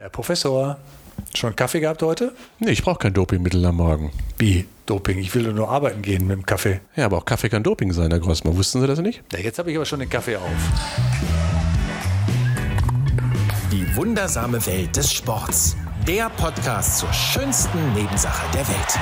Herr Professor, schon Kaffee gehabt heute? Nee, ich brauche kein Dopingmittel am Morgen. Wie Doping? Ich will nur arbeiten gehen mit dem Kaffee. Ja, aber auch Kaffee kann Doping sein, Herr Grossmann. Wussten Sie das nicht? Ja, jetzt habe ich aber schon den Kaffee auf. Die wundersame Welt des Sports. Der Podcast zur schönsten Nebensache der Welt.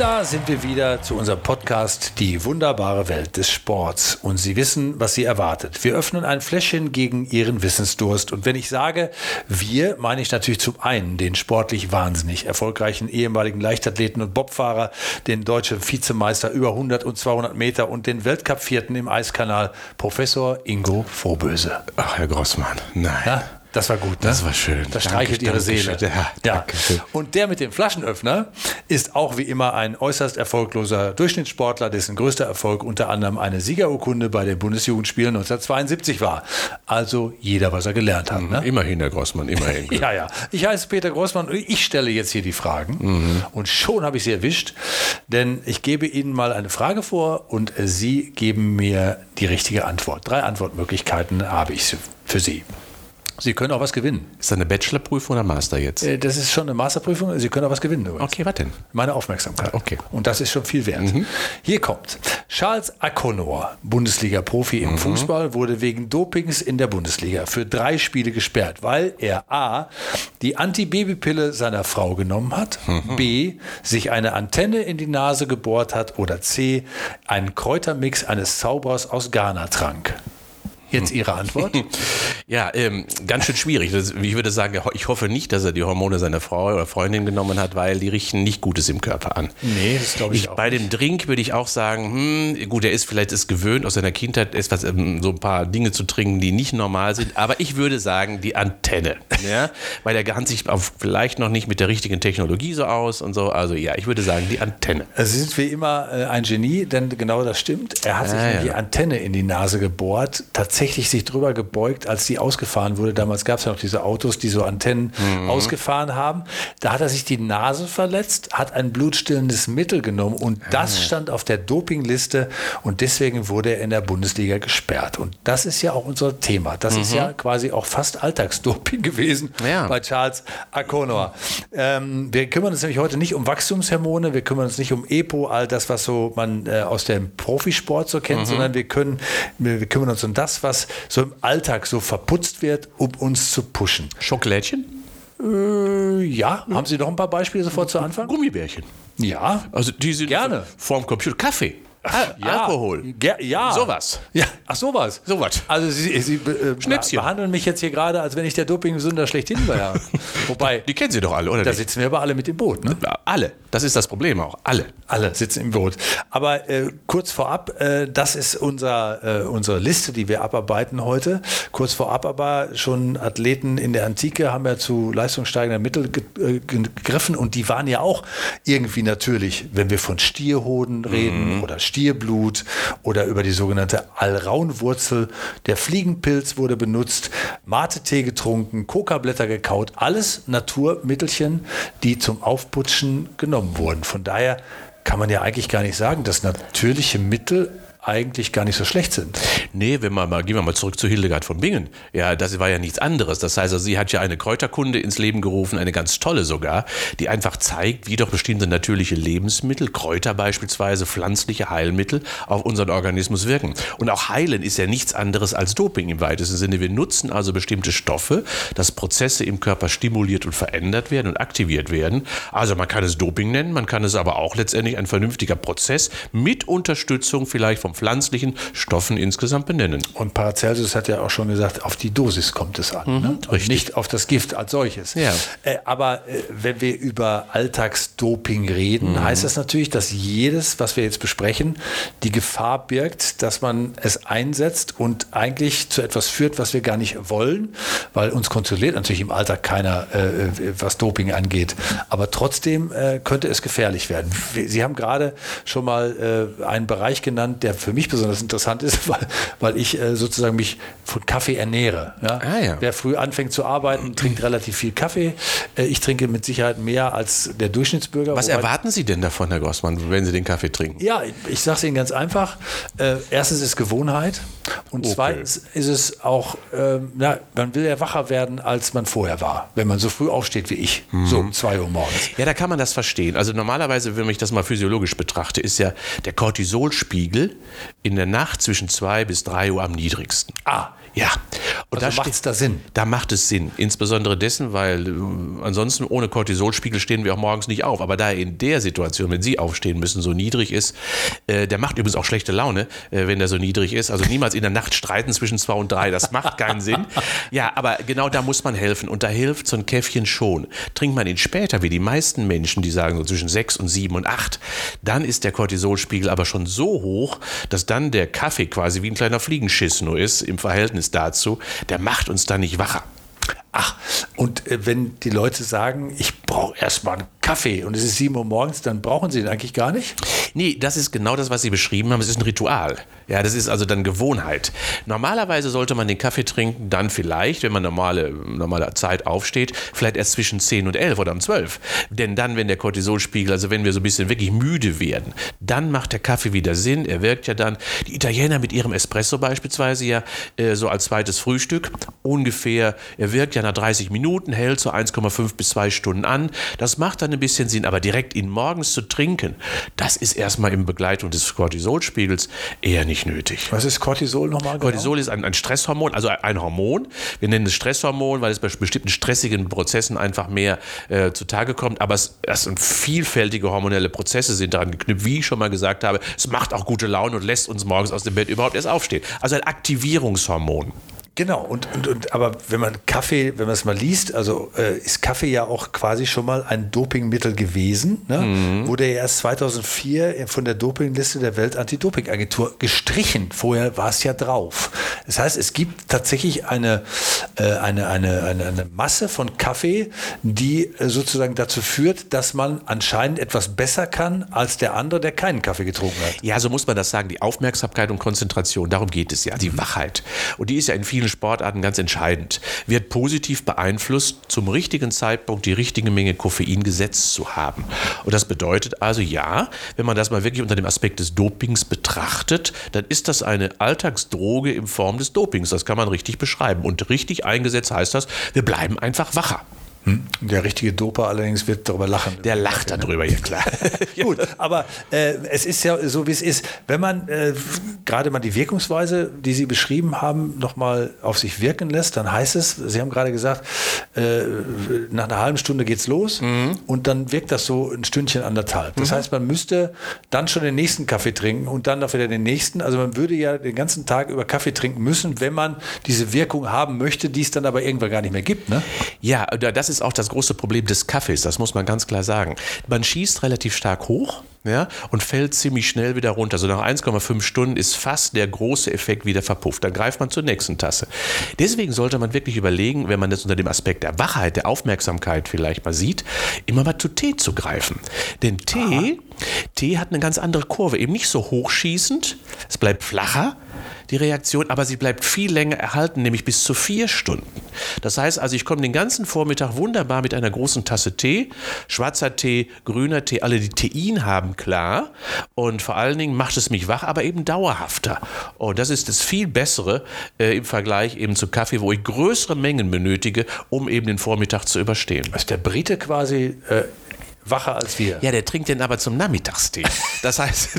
Da sind wir wieder zu unserem Podcast Die wunderbare Welt des Sports. Und Sie wissen, was Sie erwartet. Wir öffnen ein Fläschchen gegen Ihren Wissensdurst. Und wenn ich sage wir, meine ich natürlich zum einen den sportlich wahnsinnig erfolgreichen ehemaligen Leichtathleten und Bobfahrer, den deutschen Vizemeister über 100 und 200 Meter und den Weltcup-Vierten im Eiskanal, Professor Ingo Vorböse. Ach, Herr Grossmann, nein. Ja, das war gut. Ne? Das war schön. Das streichelt Danke, ihre Seele. Ja, Ja. danke schön. Und der mit dem Flaschenöffner ist auch wie immer ein äußerst erfolgloser Durchschnittssportler, dessen größter Erfolg unter anderem eine Siegerurkunde bei den Bundesjugendspielen 1972 war. Also jeder, was er gelernt hat. Ne? Immerhin, Herr Grossmann, immerhin. Ja, ja. Ich heiße Peter Grossmann und ich stelle jetzt hier die Fragen. Mhm. Und schon habe ich sie erwischt, denn ich gebe Ihnen mal eine Frage vor und Sie geben mir die richtige Antwort. Drei Antwortmöglichkeiten habe ich für Sie. Sie können auch was gewinnen. Ist das eine Bachelorprüfung oder Master jetzt? Äh, Das ist schon eine Masterprüfung. Sie können auch was gewinnen. Übrigens. Okay, was denn? Meine Aufmerksamkeit. Okay. Und das ist schon viel wert. Hier kommt. Charles Akonor, Bundesliga-Profi im Fußball, wurde wegen Dopings in der Bundesliga für drei Spiele gesperrt, weil er A. die Antibabypille seiner Frau genommen hat, B. sich eine Antenne in die Nase gebohrt hat oder C. einen Kräutermix eines Zauberers aus Ghana trank. Jetzt Ihre Antwort? Ja, ähm, ganz schön schwierig. Das, ich würde sagen, ich hoffe nicht, dass er die Hormone seiner Frau oder Freundin genommen hat, weil die richten nicht Gutes im Körper an. Nee, das glaube ich Ich, auch bei dem Drink würde ich auch sagen, hm, gut, er ist vielleicht ist gewöhnt aus seiner Kindheit etwas, ähm, so ein paar Dinge zu trinken, die nicht normal sind. Aber ich würde sagen, die Antenne, ja, weil er kann sich auf, vielleicht noch nicht mit der richtigen Technologie so aus und so. Also ja, ich würde sagen, die Antenne. Sie sind wie immer äh, ein Genie, denn genau das stimmt. Er hat sich Ah, in ja. die Antenne in die Nase gebohrt, tatsächlich sich drüber gebeugt, als die ausgefahren wurde. Damals gab es ja noch diese Autos, die so Antennen Mhm. ausgefahren haben. Da hat er sich die Nase verletzt, hat ein blutstillendes Mittel genommen und das stand auf der Dopingliste und deswegen wurde er in der Bundesliga gesperrt. Und das ist ja auch unser Thema. Das ist ja quasi auch fast Alltagsdoping gewesen Mhm. Ja. bei Charles Akonor. Ähm, wir kümmern uns nämlich heute nicht um Wachstumshormone, wir kümmern uns nicht um EPO, all das, was so man äh, aus dem Profisport so kennt, sondern wir können, wir, wir kümmern uns um das, was so im Alltag so verputzt wird, um uns zu pushen. Schokolädchen? Äh, ja, haben Sie noch ein paar Beispiele sofort zu Anfang? Gummibärchen. Ja. Also die sind Gerne. vorm Computer. Kaffee. Al Ja. Alkohol. Ger ja. Sowas. Ja, ach sowas. Sowas. Also Sie, Sie äh, Schnäpschen. behandeln mich jetzt hier gerade, als wenn ich der Doping-Sünder schlechthin wäre. Wobei, Die kennen Sie doch alle, oder? da nicht? sitzen wir aber alle mit im Boot, ne? Ja, alle. Das ist das Problem auch. Alle. Alle sitzen im Boot. Aber äh, kurz vorab, äh, das ist unser, äh, unsere Liste, die wir abarbeiten heute. Kurz vorab aber schon Athleten in der Antike haben ja zu leistungssteigenden Mitteln ge äh, gegriffen und die waren ja auch irgendwie natürlich, wenn wir von Stierhoden reden oder Stierblut oder über die sogenannte Alraunwurzel. Der Fliegenpilz wurde benutzt, Mate-Tee getrunken, Kokablätter gekaut, alles Naturmittelchen, die zum Aufputschen genommen wurden. Von daher kann man ja eigentlich gar nicht sagen, dass natürliche Mittel eigentlich gar nicht so schlecht sind. Nee, wenn wir mal, gehen wir mal zurück zu Hildegard von Bingen. Ja, das war ja nichts anderes. Das heißt, also, sie hat ja eine Kräuterkunde ins Leben gerufen, eine ganz tolle sogar, die einfach zeigt, wie doch bestimmte natürliche Lebensmittel, Kräuter beispielsweise, pflanzliche Heilmittel auf unseren Organismus wirken. Und auch heilen ist ja nichts anderes als Doping im weitesten Sinne. Wir nutzen also bestimmte Stoffe, dass Prozesse im Körper stimuliert und verändert werden und aktiviert werden. Also man kann es Doping nennen, man kann es aber auch letztendlich ein vernünftiger Prozess mit Unterstützung vielleicht von pflanzlichen Stoffen insgesamt benennen. Und Paracelsus hat ja auch schon gesagt, auf die Dosis kommt es an. ne? Und richtig. nicht auf das Gift als solches. Ja. Äh, aber äh, wenn wir über Alltagsdoping reden, heißt das natürlich, dass jedes, was wir jetzt besprechen, die Gefahr birgt, dass man es einsetzt und eigentlich zu etwas führt, was wir gar nicht wollen, weil uns kontrolliert natürlich im Alltag keiner, äh, was Doping angeht. Aber trotzdem äh, könnte es gefährlich werden. Sie haben gerade schon mal äh, einen Bereich genannt, der für mich besonders interessant ist, weil, weil ich äh, sozusagen mich von Kaffee ernähre. Ja? Ah, ja. Wer früh anfängt zu arbeiten, trinkt relativ viel Kaffee. Äh, ich trinke mit Sicherheit mehr als der Durchschnittsbürger. Was erwarten Sie denn davon, Herr Grossmann, wenn Sie den Kaffee trinken? Ja, ich sage es Ihnen ganz einfach. Äh, erstens ist Gewohnheit und Okay. zweitens ist es auch, ähm, na, man will ja wacher werden, als man vorher war, wenn man so früh aufsteht wie ich, so um 2 Uhr morgens. Ja, da kann man das verstehen. Also normalerweise, wenn ich das mal physiologisch betrachte, ist ja der Cortisolspiegel in der Nacht zwischen 2 bis 3 Uhr am niedrigsten. Ah, Ja. Und Also da macht's steht- da Sinn? Da macht es Sinn. Insbesondere dessen, weil äh, ansonsten ohne Cortisolspiegel stehen wir auch morgens nicht auf. Aber da er in der Situation, wenn Sie aufstehen müssen, so niedrig ist, äh, der macht übrigens auch schlechte Laune, äh, wenn der so niedrig ist. Also niemals in der Nacht streiten zwischen zwei und drei. Das macht keinen Sinn. Ja, aber genau da muss man helfen. Und da hilft so ein Käffchen schon. Trinkt man ihn später, wie die meisten Menschen, die sagen so zwischen sechs und sieben und acht, dann ist der Cortisolspiegel aber schon so hoch, dass dann der Kaffee quasi wie ein kleiner Fliegenschiss nur ist im Verhältnis dazu. Der macht uns dann nicht wacher. Ach, und äh, wenn die Leute sagen, ich brauche erstmal einen Kaffee und es ist 7 Uhr morgens, dann brauchen sie den eigentlich gar nicht? Nee, das ist genau das, was Sie beschrieben haben. Es ist ein Ritual. Ja, das ist also dann Gewohnheit. Normalerweise sollte man den Kaffee trinken, dann vielleicht, wenn man normale, normale Zeit aufsteht, vielleicht erst zwischen 10 und 11 oder um 12. Denn dann, wenn der Cortisolspiegel, also wenn wir so ein bisschen wirklich müde werden, dann macht der Kaffee wieder Sinn. Er wirkt ja dann, die Italiener mit ihrem Espresso beispielsweise ja äh, so als zweites Frühstück ungefähr, er wirkt ja nach 30 Minuten, hält so 1,5 bis 2 Stunden an. Das macht dann ein bisschen Sinn, aber direkt ihn morgens zu trinken, das ist erstmal in Begleitung des Cortisolspiegels eher nicht nötig. Was ist Cortisol nochmal? Genau? Cortisol ist ein, ein Stresshormon, also ein Hormon. Wir nennen es Stresshormon, weil es bei bestimmten stressigen Prozessen einfach mehr äh, zutage kommt. Aber es, es sind vielfältige hormonelle Prozesse sind daran geknüpft, wie ich schon mal gesagt habe. Es macht auch gute Laune und lässt uns morgens aus dem Bett überhaupt erst aufstehen. Also ein Aktivierungshormon. Genau, und, und, und aber wenn man Kaffee, wenn man es mal liest, also äh, ist Kaffee ja auch quasi schon mal ein Dopingmittel gewesen, ne? Mhm. wurde ja erst 2004 von der Dopingliste der Weltantidopingagentur gestrichen. Vorher war es ja drauf. Das heißt, es gibt tatsächlich eine, eine, eine, eine, eine Masse von Kaffee, die äh, sozusagen dazu führt, dass man anscheinend etwas besser kann als der andere, der keinen Kaffee getrunken hat. Ja, so muss man das sagen. Die Aufmerksamkeit und Konzentration, darum geht es ja. Die Wachheit. Und die ist ja in vielen Sportarten ganz entscheidend. Wird positiv beeinflusst, zum richtigen Zeitpunkt die richtige Menge Koffein gesetzt zu haben. Und das bedeutet also, ja, wenn man das mal wirklich unter dem Aspekt des Dopings betrachtet, dann ist das eine Alltagsdroge in Form des Dopings. Das kann man richtig beschreiben. Und richtig eingesetzt heißt das, wir bleiben einfach wacher. Der richtige Doper allerdings wird darüber lachen. Der lacht darüber, ja klar. Gut, aber äh, es ist ja so, wie es ist. Wenn man äh, gerade mal die Wirkungsweise, die Sie beschrieben haben, nochmal auf sich wirken lässt, dann heißt es, Sie haben gerade gesagt, äh, nach einer halben Stunde geht's los und dann wirkt das so ein Stündchen anderthalb. Das heißt, man müsste dann schon den nächsten Kaffee trinken und dann noch wieder den nächsten. Also man würde ja den ganzen Tag über Kaffee trinken müssen, wenn man diese Wirkung haben möchte, die es dann aber irgendwann gar nicht mehr gibt. Ne? Ja, da- das ist auch das große Problem des Kaffees, das muss man ganz klar sagen. Man schießt relativ stark hoch ja, und fällt ziemlich schnell wieder runter. So nach 1,5 Stunden ist fast der große Effekt wieder verpufft. Dann greift man zur nächsten Tasse. Deswegen sollte man wirklich überlegen, wenn man das unter dem Aspekt der Wachheit, der Aufmerksamkeit vielleicht mal sieht, immer mal zu Tee zu greifen. Denn Tee, Tee hat eine ganz andere Kurve, eben nicht so hochschießend, es bleibt flacher, die Reaktion, aber sie bleibt viel länger erhalten, nämlich bis zu vier Stunden. Das heißt also, ich komme den ganzen Vormittag wunderbar mit einer großen Tasse Tee, schwarzer Tee, grüner Tee, alle die Tein haben, klar. Und vor allen Dingen macht es mich wach, aber eben dauerhafter. Und das ist das viel Bessere äh, im Vergleich eben zu Kaffee, wo ich größere Mengen benötige, um eben den Vormittag zu überstehen. Ist der Brite quasi äh, wacher als wir? Ja, der trinkt den aber zum Nachmittagstee. Das heißt,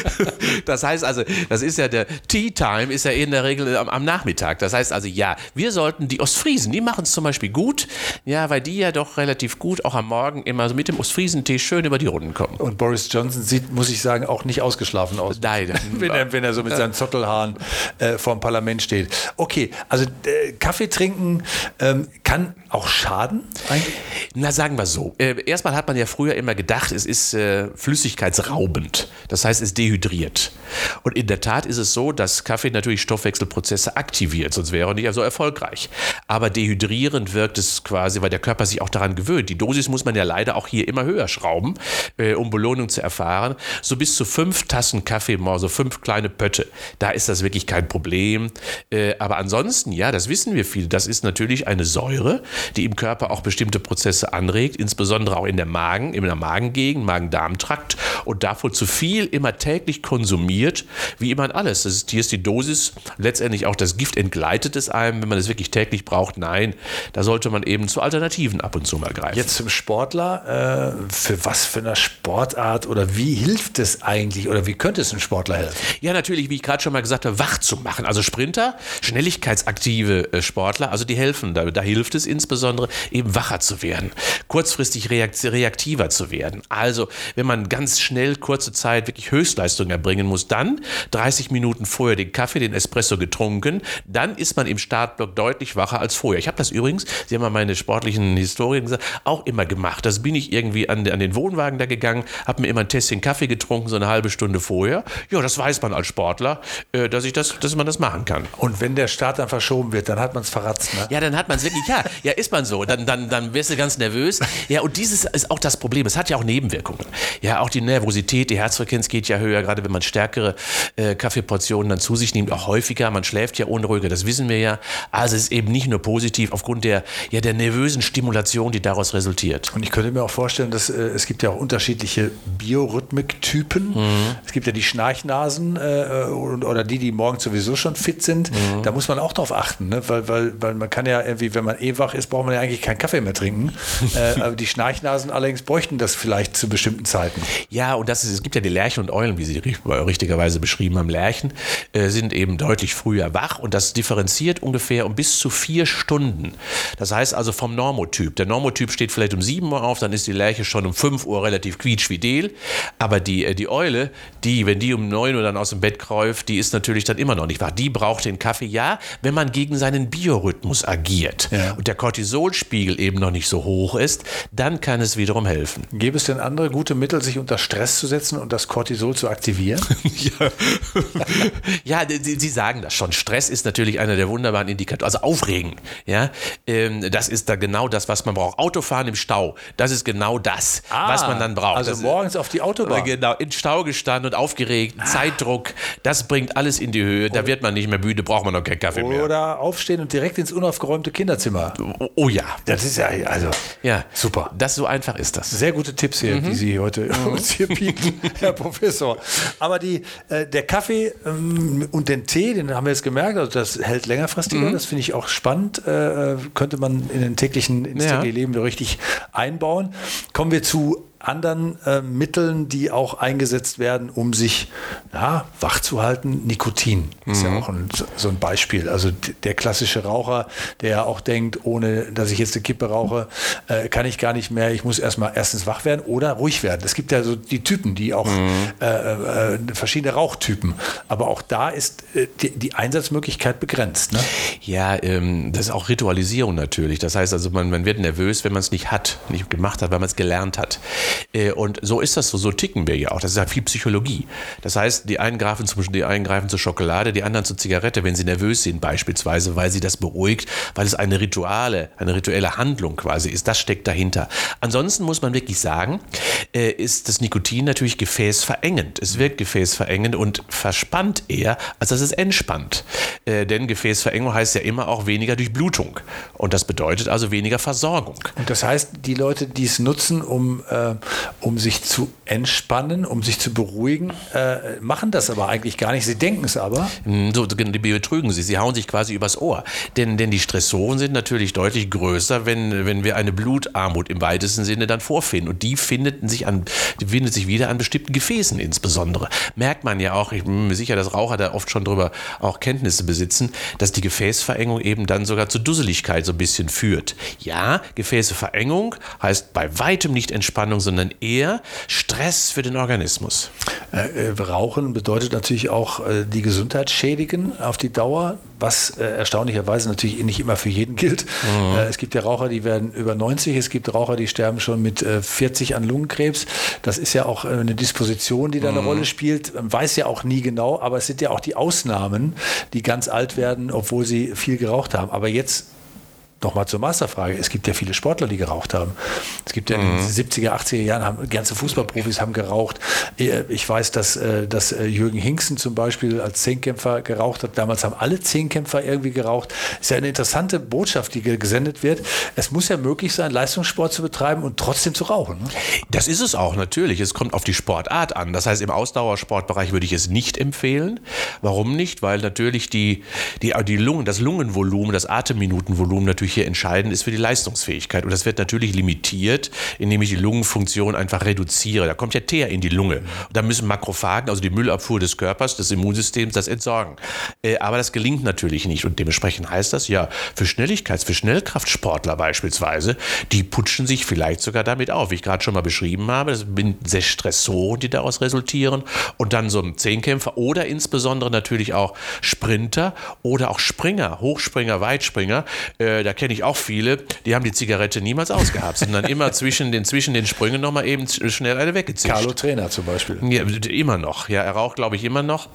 das heißt also, das ist ja der Tea Time ist ja in der Regel am, am Nachmittag. Das heißt also, ja, wir sollten die Ostfriesen, die machen es zum Beispiel gut, ja, weil die ja doch relativ gut auch am Morgen immer so mit dem Ostfriesentee schön über die Runden kommen. Und Boris Johnson sieht, muss ich sagen, auch nicht ausgeschlagen aus. Nein. wenn, er, wenn er so mit seinen Zottelhaaren äh, vor dem Parlament steht. Okay, also äh, Kaffee trinken ähm, kann auch schaden eigentlich? Na, sagen wir so. Äh, erstmal hat hat man ja früher immer gedacht, es ist äh, flüssigkeitsraubend. Das heißt, es dehydriert. Und in der Tat ist es so, dass Kaffee natürlich Stoffwechselprozesse aktiviert, sonst wäre er nicht so erfolgreich. Aber dehydrierend wirkt es quasi, weil der Körper sich auch daran gewöhnt. Die Dosis muss man ja leider auch hier immer höher schrauben, äh, um Belohnung zu erfahren. So bis zu fünf Tassen Kaffee, mal so fünf kleine Pötte. Da ist das wirklich kein Problem. Äh, aber ansonsten, ja, das wissen wir viele, das ist natürlich eine Säure, die im Körper auch bestimmte Prozesse anregt, insbesondere auch in der Magen, in der Magengegend, Magen-Darm-Trakt und davon zu viel immer täglich konsumiert, wie immer alles. Das ist, hier ist die Dosis, letztendlich auch das Gift entgleitet es einem, wenn man es wirklich täglich braucht. Nein, da sollte man eben zu Alternativen ab und zu mal greifen. Jetzt zum Sportler, äh, für was für eine Sportart oder wie hilft es eigentlich oder wie könnte es einem Sportler helfen? Ja, natürlich, wie ich gerade schon mal gesagt habe, wach zu machen. Also Sprinter, schnelligkeitsaktive äh, Sportler, also die helfen. Da, da hilft es insbesondere, eben wacher zu werden, kurzfristig reaktiver zu werden. Also, wenn man ganz schnell, kurze Zeit wirklich Höchstleistung erbringen muss, dann 30 Minuten vorher den Kaffee, den Espresso getrunken, dann ist man im Startblock deutlich wacher als vorher. Ich habe das übrigens, Sie haben mal meine sportlichen Historien gesagt, auch immer gemacht. Das bin ich irgendwie an, an den Wohnwagen da gegangen, habe mir immer ein Tässchen Kaffee getrunken, so eine halbe Stunde vorher. Ja, das weiß man als Sportler, äh, dass, ich das, dass man das machen kann. Und wenn der Start dann verschoben wird, dann hat man es verratzt, ne? Ja, dann hat man es wirklich, ja, ja, ist man so. Dann, dann, dann wirst du ganz nervös. Ja, und dieses ist auch das Problem. Es hat ja auch Nebenwirkungen. Ja, auch die Nervosität, die Herzfrequenz geht ja höher, gerade wenn man stärkere äh, Kaffeeportionen dann zu sich nimmt, auch häufiger. Man schläft ja unruhiger, das wissen wir ja. Also es ist eben nicht nur positiv aufgrund der, ja, der nervösen Stimulation, die daraus resultiert. Und ich könnte mir auch vorstellen, dass äh, es gibt ja auch unterschiedliche Biorhythmiktypen. Mhm. Es gibt ja die Schnarchnasen äh, oder die, die morgens sowieso schon fit sind. Mhm. Da muss man auch drauf achten, ne? weil, weil, weil man kann ja irgendwie, wenn man eh wach ist, braucht man ja eigentlich keinen Kaffee mehr trinken. äh, aber die Schnarchnasen allerdings bräuchten das vielleicht zu bestimmten Zeiten. Ja, und das ist, es gibt ja die Lerchen und Eulen, wie Sie richtigerweise beschrieben haben. Lerchen äh, sind eben deutlich früher wach und das differenziert ungefähr um bis zu vier Stunden. Das heißt also vom Normotyp. Der Normotyp steht vielleicht um 7 Uhr auf, dann ist die Lerche schon um 5 Uhr relativ quietschfidel. Aber die, äh, die Eule, die, wenn die um 9 Uhr dann aus dem Bett kräuft, die ist natürlich dann immer noch nicht wach. Die braucht den Kaffee, ja, wenn man gegen seinen Biorhythmus agiert ja. und der Cortisolspiegel eben noch nicht so hoch ist, dann kann es wiederum helfen. Gäbe es denn andere gute Mittel, sich unter Stress zu setzen und das Cortisol zu aktivieren? ja, ja Sie, Sie, sagen das schon. Stress ist natürlich einer der wunderbaren Indikatoren, also Aufregen. Ja, ähm, das ist da genau das, was man braucht. Autofahren im Stau, das ist genau das, ah, was man dann braucht. Also das morgens ist, auf die Autobahn. Genau, in Stau gestanden und aufgeregt, ah. Zeitdruck, das bringt alles in die Höhe. Da wird man nicht mehr müde, braucht man noch keinen Kaffee mehr. Oder aufstehen und direkt ins unaufgeräumte Kinderzimmer. Oh, oh ja. Das ist ja, also, ja, super. Das so einfach ist das. Sehr gute Tipps hier, mhm. die Sie heute mhm. uns hier bieten, Herr Professor. Aber die, äh, der Kaffee ähm, und den Tee, den haben wir jetzt gemerkt, also das hält längerfristiger, mhm. das finde ich auch spannend, äh, äh, könnte man in den täglichen, ins ja. tägliche Leben richtig einbauen. Kommen wir zu anderen äh, Mitteln, die auch eingesetzt werden, um sich ja, wach zu halten. Nikotin ist mhm. ja auch ein, so ein Beispiel. Also der klassische Raucher, der ja auch denkt, ohne dass ich jetzt eine Kippe rauche, äh, kann ich gar nicht mehr. Ich muss erstmal erstens wach werden oder ruhig werden. Es gibt ja so die Typen, die auch mhm. äh, äh verschiedene Rauchtypen. Aber auch da ist äh, die, die, Einsatzmöglichkeit begrenzt. Ne? Ja, ähm, das ist auch Ritualisierung natürlich. Das heißt also, man, man wird nervös, wenn man es nicht hat, nicht gemacht hat, weil man es gelernt hat. Äh, und so ist das so, so ticken wir ja auch. Das ist ja viel Psychologie. Das heißt, die einen greifen, zum, die einen greifen zur Schokolade, die anderen zur Zigarette, wenn sie nervös sind beispielsweise, weil sie das beruhigt, weil es eine Rituale, eine rituelle Handlung quasi ist. Das steckt dahinter. Ansonsten muss man wirklich sagen, äh, ist das Nikotin natürlich gefäßverengend. Es wirkt gefäßverengend und verspannt eher, als dass es entspannt. Äh, denn Gefäßverengung heißt ja immer auch weniger Durchblutung. Und das bedeutet also weniger Versorgung. Und das heißt, die Leute, die es nutzen, um äh, um sich zu entspannen, um sich zu beruhigen, äh, machen das aber eigentlich gar nicht. Sie denken es aber. Hm, so, die betrügen sie. Sie hauen sich quasi übers Ohr. Denn, denn die Stressoren sind natürlich deutlich größer, wenn, wenn wir eine Blutarmut im weitesten Sinne dann vorfinden. Und die finden sich, an, die findet sich wieder an bestimmten Gefäßen insbesondere. Merkt man ja auch, ich bin mir sicher, dass Raucher da oft schon drüber auch Kenntnisse besitzen, dass die Gefäßverengung eben dann sogar zur Dusseligkeit so ein bisschen führt. Ja, Gefäßeverengung heißt bei weitem nicht Entspannung, sondern eher Stress für den Organismus. Äh, äh, Rauchen bedeutet natürlich auch äh, die Gesundheit schädigen auf die Dauer, was äh, erstaunlicherweise natürlich nicht immer für jeden gilt. Mhm. Äh, es gibt ja Raucher, die werden über 90, es gibt Raucher, die sterben schon mit 40 äh, an Lungenkrebs. Das ist ja auch eine Disposition, die da eine mhm. Rolle spielt. Man weiß ja auch nie genau, aber es sind ja auch die Ausnahmen, die ganz alt werden, obwohl sie viel geraucht haben. Aber jetzt nochmal zur Masterfrage. Es gibt ja viele Sportler, die geraucht haben. Es gibt ja in den 70er, 80er Jahren, haben, ganze Fußballprofis haben geraucht. Äh, ich weiß, dass, äh, dass äh, Jürgen Hinksen zum Beispiel als Zehnkämpfer geraucht hat. Damals haben alle Zehnkämpfer irgendwie geraucht. Ist ja eine interessante Botschaft, die gesendet wird. Es muss ja möglich sein, Leistungssport zu betreiben und trotzdem zu rauchen. Ne? Das ist es auch natürlich. Es kommt auf die Sportart an. Das heißt, im Ausdauersportbereich würde ich es nicht empfehlen. Warum nicht? Weil natürlich die, die, die Lungen, das Lungenvolumen, das Atemminutenvolumen natürlich hier entscheidend ist für die Leistungsfähigkeit. Und das wird natürlich limitiert, indem ich die Lungenfunktion einfach reduziere. Da kommt ja Teer in die Lunge. Und da müssen Makrophagen, also die Müllabfuhr des Körpers, des Immunsystems, das entsorgen. Äh, aber das gelingt natürlich nicht. Und dementsprechend heißt das ja, für Schnelligkeits-, für Schnellkraftsportler beispielsweise, die putschen sich vielleicht sogar damit auf. Wie ich gerade schon mal beschrieben habe, das sind sehr Stressoren, die daraus resultieren. Und dann so ein Zehnkämpfer oder insbesondere natürlich auch Sprinter oder auch Springer, Hochspringer, Weitspringer. Äh, da kenne ich auch viele, die haben die Zigarette niemals ausgehabt, sondern immer zwischen den, zwischen den Sprüngen nochmal eben schnell eine weggezischt. Carlo Trainer zum Beispiel. Ja, immer noch. Ja, er raucht, glaube ich, immer noch.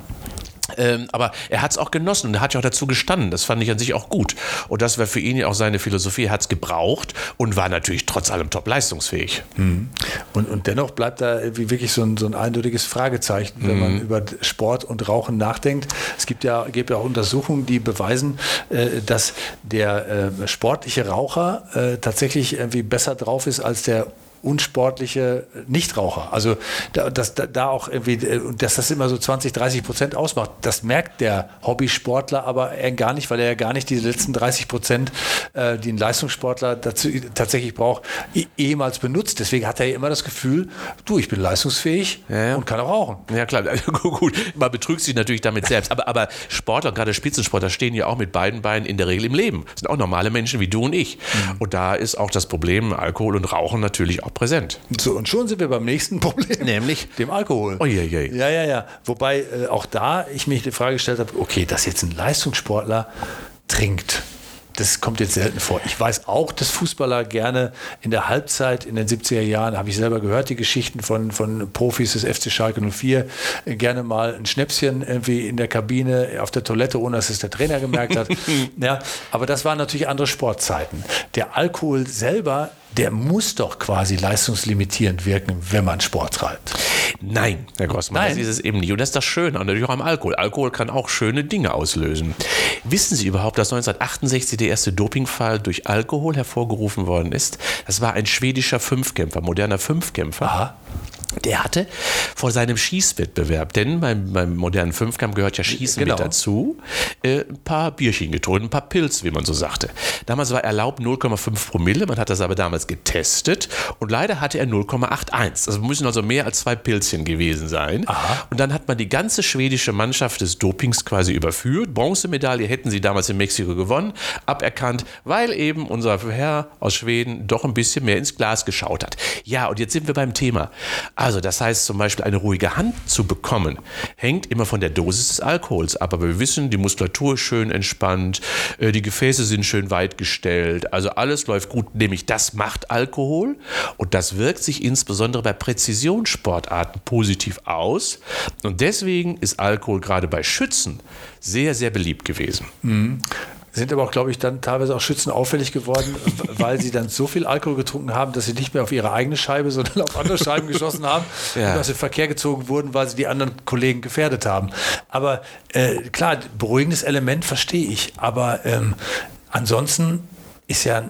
Ähm, aber er hat es auch genossen und er hat ja auch dazu gestanden. Das fand ich an sich auch gut. Und das war für ihn ja auch seine Philosophie. Er hat es gebraucht und war natürlich trotz allem top leistungsfähig. Mhm. Und, und dennoch bleibt da wie wirklich so ein, so ein eindeutiges Fragezeichen, wenn mhm. man über Sport und Rauchen nachdenkt. Es gibt ja, gibt ja auch Untersuchungen, die beweisen, äh, dass der äh, sportliche Raucher äh, tatsächlich irgendwie besser drauf ist als der unsportliche Nichtraucher. Also da, dass da, da auch irgendwie, äh, dass das immer so 20, 30 Prozent ausmacht, das merkt der Hobbysportler aber er gar nicht, weil er ja gar nicht diese letzten 30 Prozent, äh, die ein Leistungssportler dazu, tatsächlich braucht, ehemals benutzt. Deswegen hat er ja immer das Gefühl, du, ich bin leistungsfähig ja, ja. und kann auch rauchen. Ja klar, gut, man betrügt sich natürlich damit selbst. Aber, aber Sportler, gerade Spitzensportler, stehen ja auch mit beiden Beinen in der Regel im Leben. Das sind auch normale Menschen wie du und ich. Mhm. Und da ist auch das Problem Alkohol und Rauchen natürlich auch auch präsent. So, und schon sind wir beim nächsten Problem. Nämlich dem Alkohol. Oh, je, je. Ja, ja, ja. Wobei äh, auch da ich mich die Frage gestellt habe, okay, dass jetzt ein Leistungssportler trinkt das kommt jetzt selten vor. Ich weiß auch, dass Fußballer gerne in der Halbzeit in den 70er Jahren, habe ich selber gehört, die Geschichten von, von Profis des FC Schalke 04, gerne mal ein Schnäpschen irgendwie in der Kabine, auf der Toilette, ohne dass es der Trainer gemerkt hat. ja, aber das waren natürlich andere Sportzeiten. Der Alkohol selber der muss doch quasi leistungslimitierend wirken, wenn man Sport treibt. Nein, Herr Grossmann, Nein. das ist es eben nicht. Und das ist das Schöne, und natürlich auch am Alkohol. Alkohol kann auch schöne Dinge auslösen. Wissen Sie überhaupt, dass 1968 der erste Dopingfall durch Alkohol hervorgerufen worden ist? Das war ein schwedischer Fünfkämpfer, moderner Fünfkämpfer. Aha. Der hatte vor seinem Schießwettbewerb, denn beim, beim modernen Fünfkampf gehört ja Schießen genau. mit dazu, äh, ein paar Bierchen getrunken, ein paar Pilz, wie man so sagte. Damals war erlaubt 0,5 Promille, man hat das aber damals getestet und leider hatte er 0,81. Das müssen also mehr als zwei Pilzchen gewesen sein. Aha. Und dann hat man die ganze schwedische Mannschaft des Dopings quasi überführt. Bronzemedaille hätten sie damals in Mexiko gewonnen, aberkannt, weil eben unser Herr aus Schweden doch ein bisschen mehr ins Glas geschaut hat. Ja, und jetzt sind wir beim Thema. Also das heißt zum Beispiel eine ruhige Hand zu bekommen, hängt immer von der Dosis des Alkohols ab. Aber wir wissen, die Muskulatur ist schön entspannt, äh, die Gefäße sind schön weit gestellt, also alles läuft gut, nämlich das macht Alkohol und das wirkt sich insbesondere bei Präzisionssportarten positiv aus. Und deswegen ist Alkohol gerade bei Schützen sehr, sehr beliebt gewesen. Mhm sind aber auch, glaube ich, dann teilweise auch Schützen auffällig geworden, weil sie dann so viel Alkohol getrunken haben, dass sie nicht mehr auf ihre eigene Scheibe, sondern auf andere Scheiben geschossen haben ja. und aus dem Verkehr gezogen wurden, weil sie die anderen Kollegen gefährdet haben. Aber äh, klar, beruhigendes Element verstehe ich, aber ähm, ansonsten ist ja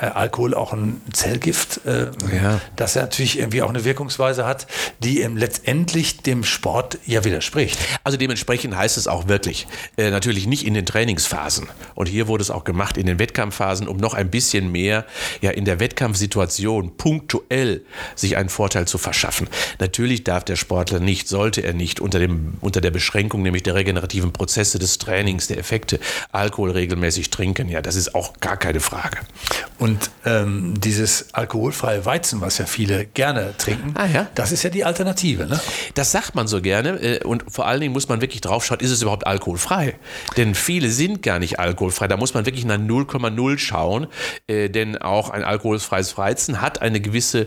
äh, Alkohol auch ein Zellgift, äh, ja. das ja natürlich irgendwie auch eine Wirkungsweise hat, die eben letztendlich dem Sport ja widerspricht. Also dementsprechend heißt es auch wirklich, äh, natürlich nicht in den Trainingsphasen. Und hier wurde es auch gemacht in den Wettkampfphasen, um noch ein bisschen mehr ja in der Wettkampfsituation punktuell sich einen Vorteil zu verschaffen. Natürlich darf der Sportler nicht, sollte er nicht unter, dem, unter der Beschränkung, nämlich der regenerativen Prozesse des Trainings, der Effekte, Alkohol regelmäßig trinken. Ja, das ist auch gar keine Frage. Und Und ähm, dieses alkoholfreie Weizen, was ja viele gerne trinken, Ah, ja? das ist ja die Alternative. Ne? Das sagt man so gerne äh, und vor allen Dingen muss man wirklich drauf schauen, ist es überhaupt alkoholfrei? Denn viele sind gar nicht alkoholfrei. Da muss man wirklich nach 0,0 schauen, äh, denn auch ein alkoholfreies Weizen hat eine gewisse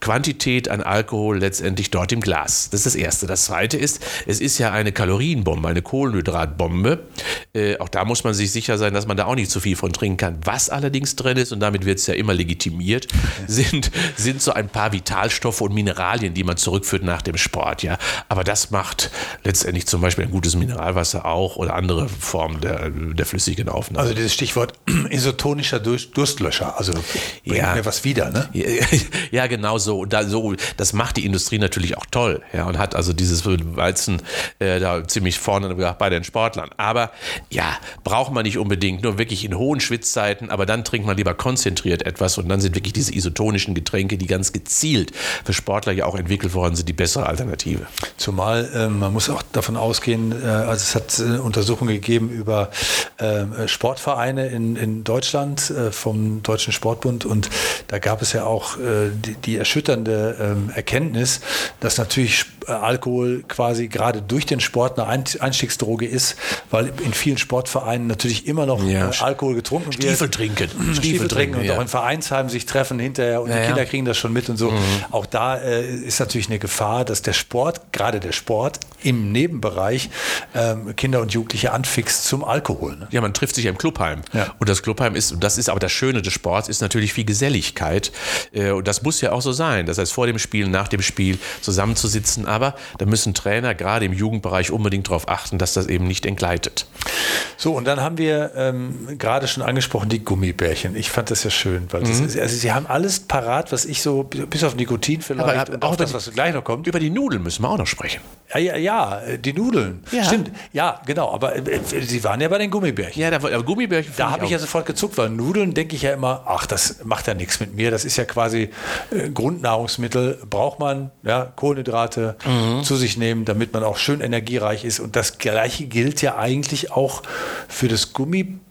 Quantität an Alkohol letztendlich dort im Glas. Das ist das Erste. Das Zweite ist, es ist ja eine Kalorienbombe, eine Kohlenhydratbombe. Äh, auch da muss man sich sicher sein, dass man da auch nicht zu viel von trinken kann. Was allerdings drin ist, und damit wird es ja immer legitimiert, sind, sind so ein paar Vitalstoffe und Mineralien, die man zurückführt nach dem Sport. Ja? Aber das macht letztendlich zum Beispiel ein gutes Mineralwasser auch oder andere Formen der, der flüssigen Aufnahme. Also dieses Stichwort isotonischer Durst- Durstlöscher, also bringt Ja. mir was wieder. Ne? Ja, genau so. Und da, so. Das macht die Industrie natürlich auch toll. Ja, und hat also dieses Weizen äh, da ziemlich vorne bei den Sportlern. Aber ja, braucht man nicht unbedingt, nur wirklich in hohen Schwitzzeiten. Aber dann trinkt man lieber konzentriert etwas. Und dann sind wirklich diese isotonischen Getränke, die ganz gezielt für Sportler ja auch entwickelt worden sind, die bessere Alternative. Zumal ähm, man muss auch davon ausgehen, äh, also es hat äh, Untersuchungen gegeben über ähm, Sportvereine in, in Deutschland äh, vom Deutschen Sportbund und da gab es ja auch äh, die, die erschütternde ähm, Erkenntnis, dass natürlich äh, Alkohol quasi gerade durch den Sport eine Ein Einstiegsdroge ist, weil in vielen Sportvereinen natürlich immer noch Ja. äh, Alkohol getrunken wird. Stiefel trinken. Stiefel trinken und ja. auch in Vereinsheimen sich treffen hinterher und Ja, die. Kinder kriegen das schon mit und so. Auch da äh, ist natürlich eine Gefahr, dass der Sport, gerade der Sport im Nebenbereich ähm, Kinder und Jugendliche anfixt zum Alkohol. Ne? Ja, man trifft sich ja im Clubheim. Und das Clubheim ist, und das ist aber das Schöne des Sports, ist natürlich viel Geselligkeit. Äh, Und das muss ja auch so sein. Das heißt, vor dem Spiel, nach dem Spiel zusammenzusitzen. Aber da müssen Trainer gerade im Jugendbereich unbedingt darauf achten, dass das eben nicht entgleitet. So, und dann haben wir ähm, gerade schon angesprochen, die Gummibärchen. Ich fand das ja schön, weil das ist, also sie haben alles parat, was ich so, bis auf Nikotin vielleicht Aber und auch das, was gleich noch kommt. Über die Nudeln müssen wir auch noch sprechen. Ja, ja, ja, äh, die Nudeln. Ja. Stimmt, ja, genau, aber äh, sie waren ja bei den Gummibärchen. Ja, da, aber Gummibärchen Da habe ich ja auch- sofort gezuckt, weil Nudeln denke ich ja immer, ach, das macht ja nichts mit mir. Das ist ja quasi äh, Grundnahrungsmittel. Braucht man ja, Kohlenhydrate Mhm. zu sich nehmen, damit man auch schön energiereich ist. Und das Gleiche gilt ja eigentlich auch für das Gummibärchen.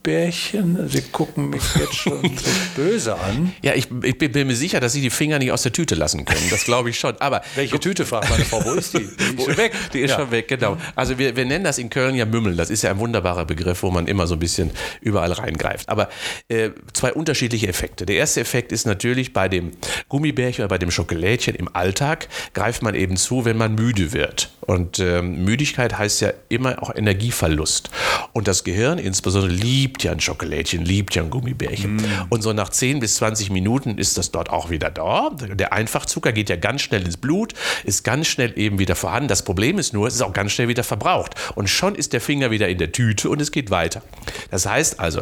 Sie gucken mich jetzt schon so böse an. Ja, ich, ich bin bin mir sicher, dass Sie die Finger nicht aus der Tüte lassen können. Das glaube ich schon. Aber Welche Tüte, fragt meine Frau, wo ist die? Die ist schon weg. Die ist Ja. schon weg, genau. Also wir, wir nennen das in Köln ja Mümmel. Das ist ja ein wunderbarer Begriff, wo man immer so ein bisschen überall reingreift. Aber äh, zwei unterschiedliche Effekte. Der erste Effekt ist natürlich bei dem Gummibärchen oder bei dem Schokolädchen im Alltag greift man eben zu, wenn man müde wird. Und ähm, Müdigkeit heißt ja immer auch Energieverlust. Und das Gehirn insbesondere liebt ja ein Schokolädchen, liebt ja ein Gummibärchen. Und so nach 10 bis 20 Minuten ist das dort auch wieder da. Der Einfachzucker geht ja ganz schnell ins Blut, ist ganz schnell eben wieder vorhanden. Das Problem ist nur, es ist auch ganz schnell wieder verbraucht. Und schon ist der Finger wieder in der Tüte und es geht weiter. Das heißt also,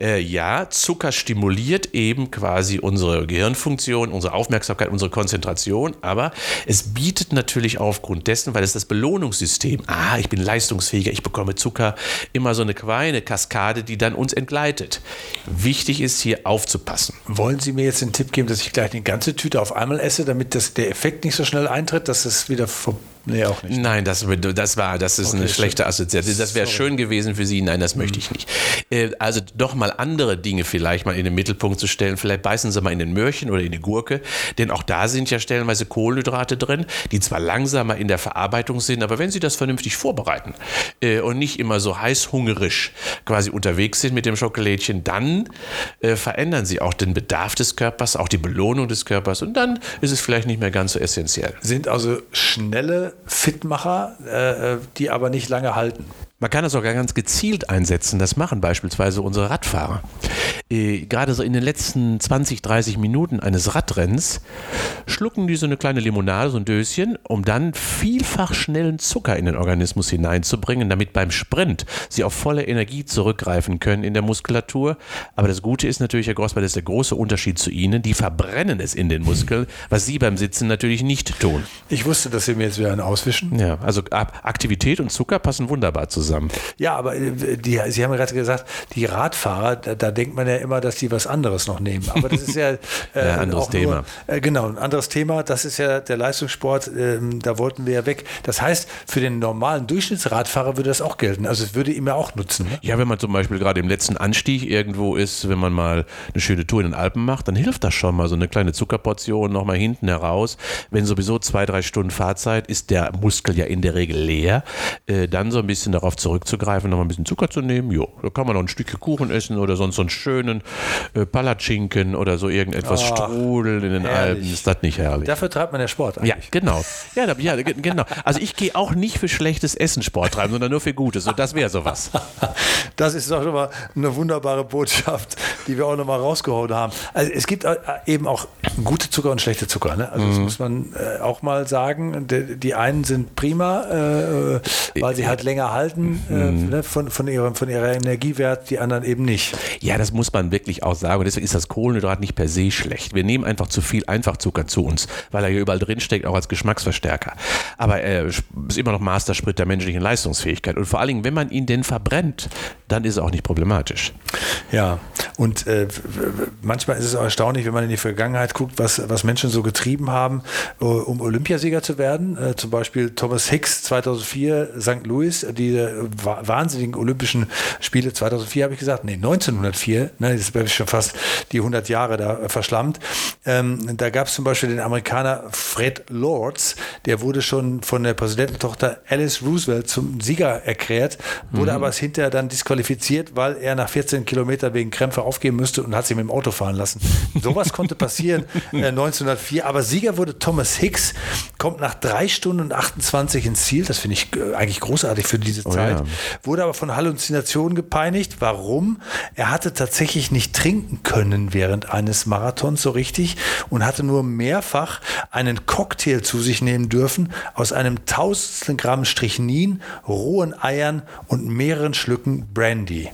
äh, ja, Zucker stimuliert eben quasi unsere Gehirnfunktion, unsere Aufmerksamkeit, unsere Konzentration, aber es bietet natürlich aufgrund dessen, weil es das Belohnungssystem, ah, ich bin leistungsfähiger, ich bekomme Zucker, immer so eine kleine Kaskade, die dann uns entgleitet. Wichtig ist hier aufzupassen. Wollen Sie mir jetzt den Tipp geben, dass ich gleich eine ganze Tüte auf einmal esse, damit das, der Effekt nicht so schnell eintritt, dass es wieder vor. Nee, auch nicht. Nein, das, das war, das ist eine Okay, schlechte Assoziation. Das wäre schön gewesen für Sie. Nein, das möchte ich nicht. Äh, Also doch mal andere Dinge vielleicht mal in den Mittelpunkt zu stellen. Vielleicht beißen Sie mal in den Möhrchen oder in die Gurke, denn auch da sind ja stellenweise Kohlenhydrate drin, die zwar langsamer in der Verarbeitung sind, aber wenn Sie das vernünftig vorbereiten äh, und nicht immer so heißhungerisch quasi unterwegs sind mit dem Schokolädchen, dann äh, verändern Sie auch den Bedarf des Körpers, auch die Belohnung des Körpers und dann ist es vielleicht nicht mehr ganz so essentiell. Sind also schnelle Fitmacher, äh, die aber nicht lange halten. Man kann das sogar ganz gezielt einsetzen. Das machen beispielsweise unsere Radfahrer. Äh, gerade so in den letzten 20, 30 Minuten eines Radrennens schlucken die so eine kleine Limonade, so ein Döschen, um dann vielfach schnellen Zucker in den Organismus hineinzubringen, damit beim Sprint sie auf volle Energie zurückgreifen können in der Muskulatur. Aber das Gute ist natürlich, Herr Grossmann, das ist der große Unterschied zu Ihnen. Die verbrennen es in den Muskeln, was Sie beim Sitzen natürlich nicht tun. Ich wusste, dass Sie mir jetzt wieder einen auswischen. Ja, also Aktivität und Zucker passen wunderbar zusammen. Zusammen. Ja, aber äh, die, Sie haben ja gerade gesagt, die Radfahrer, da, da, denkt man ja immer, dass die was anderes noch nehmen. Aber das ist ja, äh, ja anderes Thema. Nur, äh, genau, ein anderes Thema. Das ist ja der Leistungssport. Äh, da wollten wir ja weg. Das heißt, für den normalen Durchschnittsradfahrer würde das auch gelten. Also es würde ihm ja auch nutzen. Ne? Ja, wenn man zum Beispiel gerade im letzten Anstieg irgendwo ist, wenn man mal eine schöne Tour in den Alpen macht, dann hilft das schon mal so eine kleine Zuckerportion nochmal hinten heraus. Wenn sowieso zwei, drei Stunden Fahrzeit ist der Muskel ja in der Regel leer, äh, dann so ein bisschen darauf zurückzugreifen, nochmal ein bisschen Zucker zu nehmen. Jo, da kann man noch ein Stückchen Kuchen essen oder sonst so einen schönen äh, Palatschinken oder so irgendetwas oh, Strudel in den herrlich. Alpen. Ist das nicht herrlich? Dafür treibt man der Sport eigentlich. Ja, genau. Ja, da, ja genau. Also ich gehe auch nicht für schlechtes Essen Sport treiben, sondern nur für Gutes. Und das wäre sowas. Das ist doch schon mal eine wunderbare Botschaft, die wir auch nochmal rausgehauen haben. Also es gibt äh, eben auch gute Zucker und schlechte Zucker. Ne? Also das mhm. muss man äh, auch mal sagen. Die, die einen sind prima, äh, weil sie halt länger halten äh, mhm. ne? von, von, ihrem, von ihrer Energiewert, die anderen eben nicht. Ja, das muss man wirklich auch sagen. Und deswegen ist das Kohlenhydrat nicht per se schlecht. Wir nehmen einfach zu viel Einfachzucker zu uns, weil er hier überall drin steckt, auch als Geschmacksverstärker. Aber er ist immer noch Mastersprit der menschlichen Leistungsfähigkeit. Und vor allen Dingen, wenn man ihn denn verbrennt, dann ist er auch nicht problematisch. Ja, und äh, manchmal ist es auch erstaunlich, wenn man in die Vergangenheit guckt, was, was Menschen so getrieben haben, äh, um Olympiasieger zu werden. Äh, zum Beispiel Thomas Hicks 2004, St. Louis, die wahnsinnigen Olympischen Spiele 2004, habe ich gesagt, nee, 1904, ne, das ist schon fast die 100 Jahre da verschlammt. Ähm, da gab es zum Beispiel den Amerikaner Fred Lords, der wurde schon von der Präsidententochter Alice Roosevelt zum Sieger erklärt, wurde mhm. aber hinterher dann disqualifiziert, weil er nach 14 Kilometern wegen Krämpfe aufgeben müsste und hat sich mit dem Auto fahren lassen. Sowas konnte passieren äh, 1904, aber Sieger wurde Thomas Hicks, kommt nach drei Stunden und 28 ins Ziel, das finde ich äh, eigentlich großartig für diese Zeit, oh ja. wurde aber von Halluzinationen gepeinigt. Warum? Er hatte tatsächlich nicht trinken können während eines Marathons so richtig und hatte nur mehrfach einen Cocktail zu sich nehmen dürfen aus einem tausendstel Gramm Strychnin, rohen Eiern und mehreren Schlücken Brandy.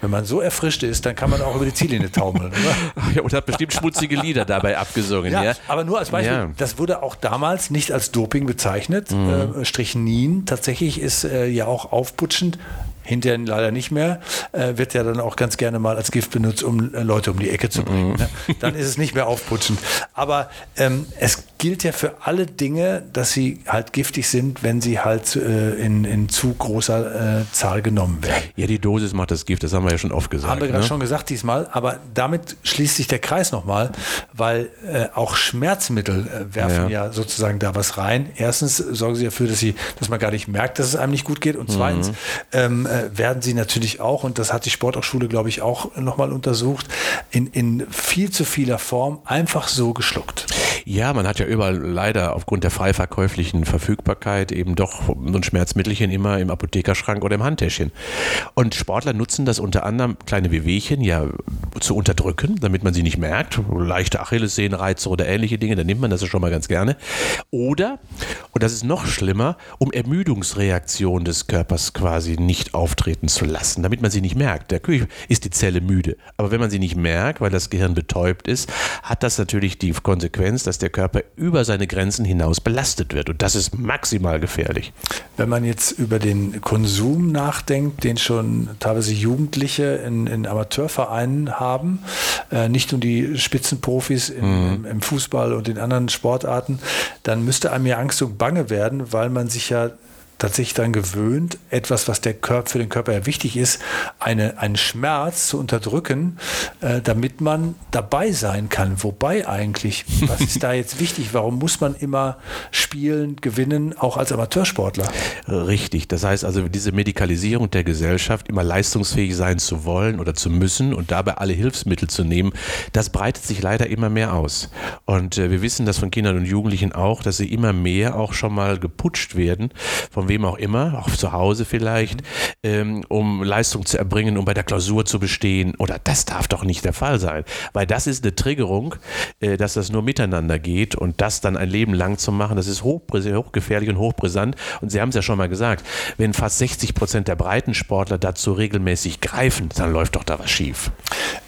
Wenn man so erfrischt ist, dann kann man auch über die Ziellinie taumeln. ja, und hat bestimmt schmutzige Lieder dabei abgesungen. Ja, ja. aber nur als Beispiel, ja. das wurde auch damals nicht als Doping bezeichnet. Mhm. Äh, Strychnin tatsächlich ist äh, ja auch aufputschend hinterher leider nicht mehr, äh, wird ja dann auch ganz gerne mal als Gift benutzt, um äh, Leute um die Ecke zu bringen. Mhm. Ne? Dann ist es nicht mehr aufputschend. Aber ähm, es gilt ja für alle Dinge, dass sie halt giftig sind, wenn sie halt äh, in, in zu großer äh, Zahl genommen werden. Ja, die Dosis macht das Gift, das haben wir ja schon oft gesagt. Haben wir gerade ne? schon gesagt diesmal, aber damit schließt sich der Kreis nochmal, weil äh, auch Schmerzmittel äh, werfen ja. ja. sozusagen da was rein. Erstens sorgen sie dafür, dass, sie, dass man gar nicht merkt, dass es einem nicht gut geht und zweitens mhm. ähm, äh, werden sie natürlich auch, und das hat die Sporthochschule, glaube ich, auch nochmal untersucht, in, in viel zu vieler Form einfach so geschluckt. Ja, man hat ja überall leider aufgrund der frei verkäuflichen Verfügbarkeit eben doch so ein Schmerzmittelchen immer im Apothekerschrank oder im Handtäschchen. Und Sportler nutzen das unter anderem, kleine Wehwehchen, ja, zu unterdrücken, damit man sie nicht merkt. Leichte Achillessehnenreize oder ähnliche Dinge, dann nimmt man das ja schon mal ganz gerne. Oder, und das ist noch schlimmer, um Ermüdungsreaktionen des Körpers quasi nicht auftreten zu lassen, damit man sie nicht merkt. Küche ist die Zelle müde. Aber wenn man sie nicht merkt, weil das Gehirn betäubt ist, hat das natürlich die Konsequenz, dass der Körper über seine Grenzen hinaus belastet wird. Und das ist maximal gefährlich. Wenn man jetzt über den Konsum nachdenkt, den schon teilweise Jugendliche in, in Amateurvereinen haben, äh, nicht nur die Spitzenprofis in, mhm. im, im Fußball und in anderen Sportarten, dann müsste einem ja Angst und Bange werden, weil man sich ja tatsächlich daran gewöhnt, etwas, was der Körper, für den Körper ja wichtig ist, eine, einen Schmerz zu unterdrücken, äh, damit man dabei sein kann. Wobei eigentlich, was ist da jetzt wichtig? Warum muss man immer spielen, gewinnen, auch als Amateursportler? Richtig. Das heißt also, diese Medikalisierung der Gesellschaft, immer leistungsfähig sein zu wollen oder zu müssen und dabei alle Hilfsmittel zu nehmen, das breitet sich leider immer mehr aus. Und äh, wir wissen das von Kindern und Jugendlichen auch, dass sie immer mehr auch schon mal geputscht werden, vom wem auch immer, auch zu Hause vielleicht, ähm, um Leistung zu erbringen, um bei der Klausur zu bestehen. Oder das darf doch nicht der Fall sein. Weil das ist eine Triggerung, äh, dass das nur miteinander geht und das dann ein Leben lang zu machen, das ist hochgefährlich und hochbrisant. Und Sie haben es ja schon mal gesagt, wenn fast 60 Prozent der Breitensportler dazu regelmäßig greifen, dann läuft doch da was schief.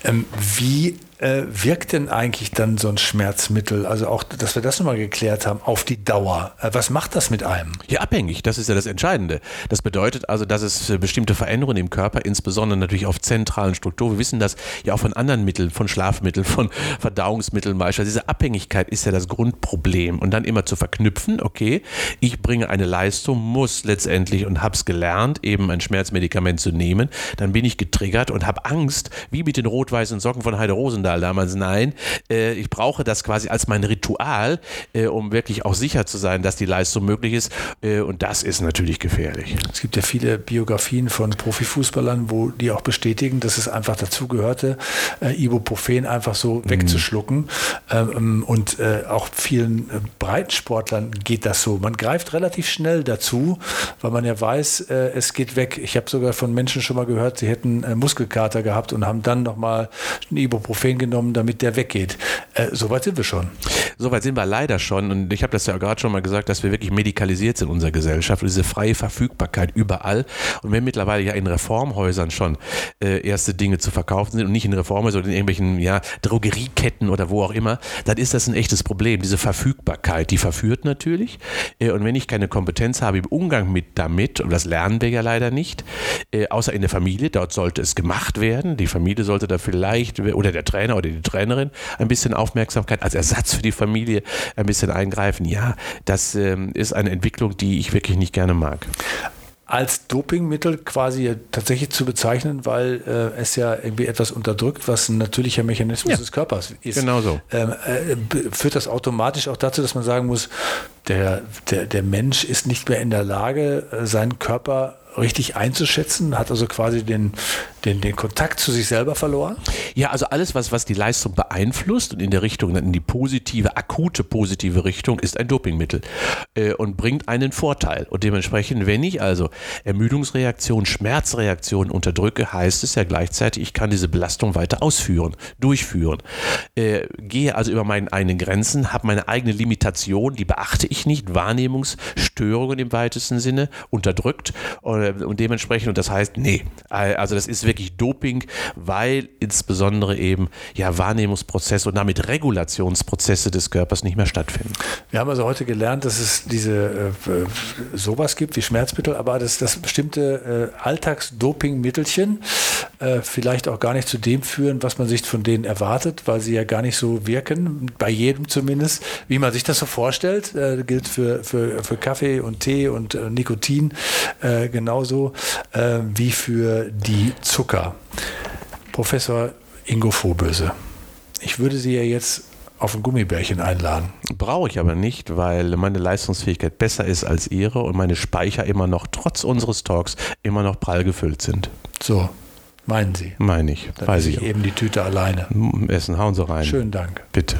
Ähm, wie äh, wirkt denn eigentlich dann so ein Schmerzmittel? Also auch, dass wir das nochmal geklärt haben, auf die Dauer. Äh, was macht das mit einem? Ja, abhängig. Das ist ja das Entscheidende. Das bedeutet also, dass es äh, bestimmte Veränderungen im Körper, insbesondere natürlich auf zentralen Strukturen, wir wissen das ja auch von anderen Mitteln, von Schlafmitteln, von Verdauungsmitteln beispielsweise. Diese Abhängigkeit ist ja das Grundproblem. Und dann immer zu verknüpfen, okay, ich bringe eine Leistung, muss letztendlich und habe es gelernt, eben ein Schmerzmedikament zu nehmen, dann bin ich getriggert und habe Angst, wie mit den rot-weißen Socken von Heide Rosendahl damals. Nein, äh, ich brauche das quasi als mein Ritual, äh, um wirklich auch sicher zu sein, dass die Leistung möglich ist. Äh, und das ist natürlich gefährlich. Es gibt ja viele Biografien von Profifußballern, wo die auch bestätigen, dass es einfach dazugehörte, äh, Ibuprofen einfach so mhm. wegzuschlucken. Ähm, und äh, auch vielen äh, Breitensportlern geht das so. Man greift relativ schnell dazu, weil man ja weiß, es geht weg. Ich habe sogar von Menschen schon mal gehört, sie hätten Muskelkater gehabt und haben dann nochmal ein Ibuprofen genommen, damit der weggeht. Äh, Soweit sind wir schon. Soweit sind wir leider schon. Und ich habe das ja gerade schon mal gesagt, dass wir wirklich medikalisiert sind in unserer Gesellschaft. Diese freie Verfügbarkeit überall. Und wenn mittlerweile ja in Reformhäusern schon äh, erste Dinge zu verkaufen sind und nicht in Reformhäusern oder in irgendwelchen ja, Drogerieketten oder wo auch immer, dann ist das ein echtes Problem. Diese Verfügbarkeit, die verführt natürlich. Äh, und wenn ich keine Kompetenz habe im Umgang mit damit, und das lernen wir ja leider nicht, äh, außer in der Familie, dort sollte es gemacht werden. Die Familie sollte da vielleicht, oder der Trainer oder die Trainerin, ein bisschen Aufmerksamkeit als Ersatz für die Familie ein bisschen eingreifen. Ja, das ähm, ist eine Entwicklung, die ich wirklich nicht gerne mag als Dopingmittel quasi tatsächlich zu bezeichnen, weil äh, es ja irgendwie etwas unterdrückt, was ein natürlicher Mechanismus ja, des Körpers ist. Genau so. Ähm, äh, führt das automatisch auch dazu, dass man sagen muss, der, der, der Mensch ist nicht mehr in der Lage, äh, seinen Körper richtig einzuschätzen, hat also quasi den, den, den Kontakt zu sich selber verloren? Ja, also alles, was, was die Leistung beeinflusst und in der Richtung, in die positive, akute positive Richtung, ist ein Dopingmittel äh, und bringt einen Vorteil. Und dementsprechend, wenn ich also Ermüdungsreaktion, Schmerzreaktion unterdrücke, heißt es ja gleichzeitig, ich kann diese Belastung weiter ausführen, durchführen. Äh, gehe also über meine eigenen Grenzen, habe meine eigene Limitation, die beachte ich nicht, Wahrnehmungsstörungen im weitesten Sinne, unterdrückt und, äh, und dementsprechend, und das heißt, nee, also das ist wirklich wirklich Doping, weil insbesondere eben ja Wahrnehmungsprozesse und damit Regulationsprozesse des Körpers nicht mehr stattfinden. Wir haben also heute gelernt, dass es diese äh, sowas gibt wie Schmerzmittel, aber dass das bestimmte äh, Alltagsdopingmittelchen äh, vielleicht auch gar nicht zu dem führen, was man sich von denen erwartet, weil sie ja gar nicht so wirken, bei jedem zumindest, wie man sich das so vorstellt. Äh, gilt für, für, für Kaffee und Tee und äh, Nikotin äh, genauso äh, wie für die Zucker. Zucker. Professor Ingo Vorböse. Ich würde Sie ja jetzt auf ein Gummibärchen einladen. Brauche ich aber nicht, weil meine Leistungsfähigkeit besser ist als Ihre und meine Speicher immer noch, trotz unseres Talks, immer noch prall gefüllt sind. So, meinen Sie? Meine ich. Dann weiß ich. eben die Tüte alleine. Essen, hauen Sie rein. Schönen Dank. Bitte.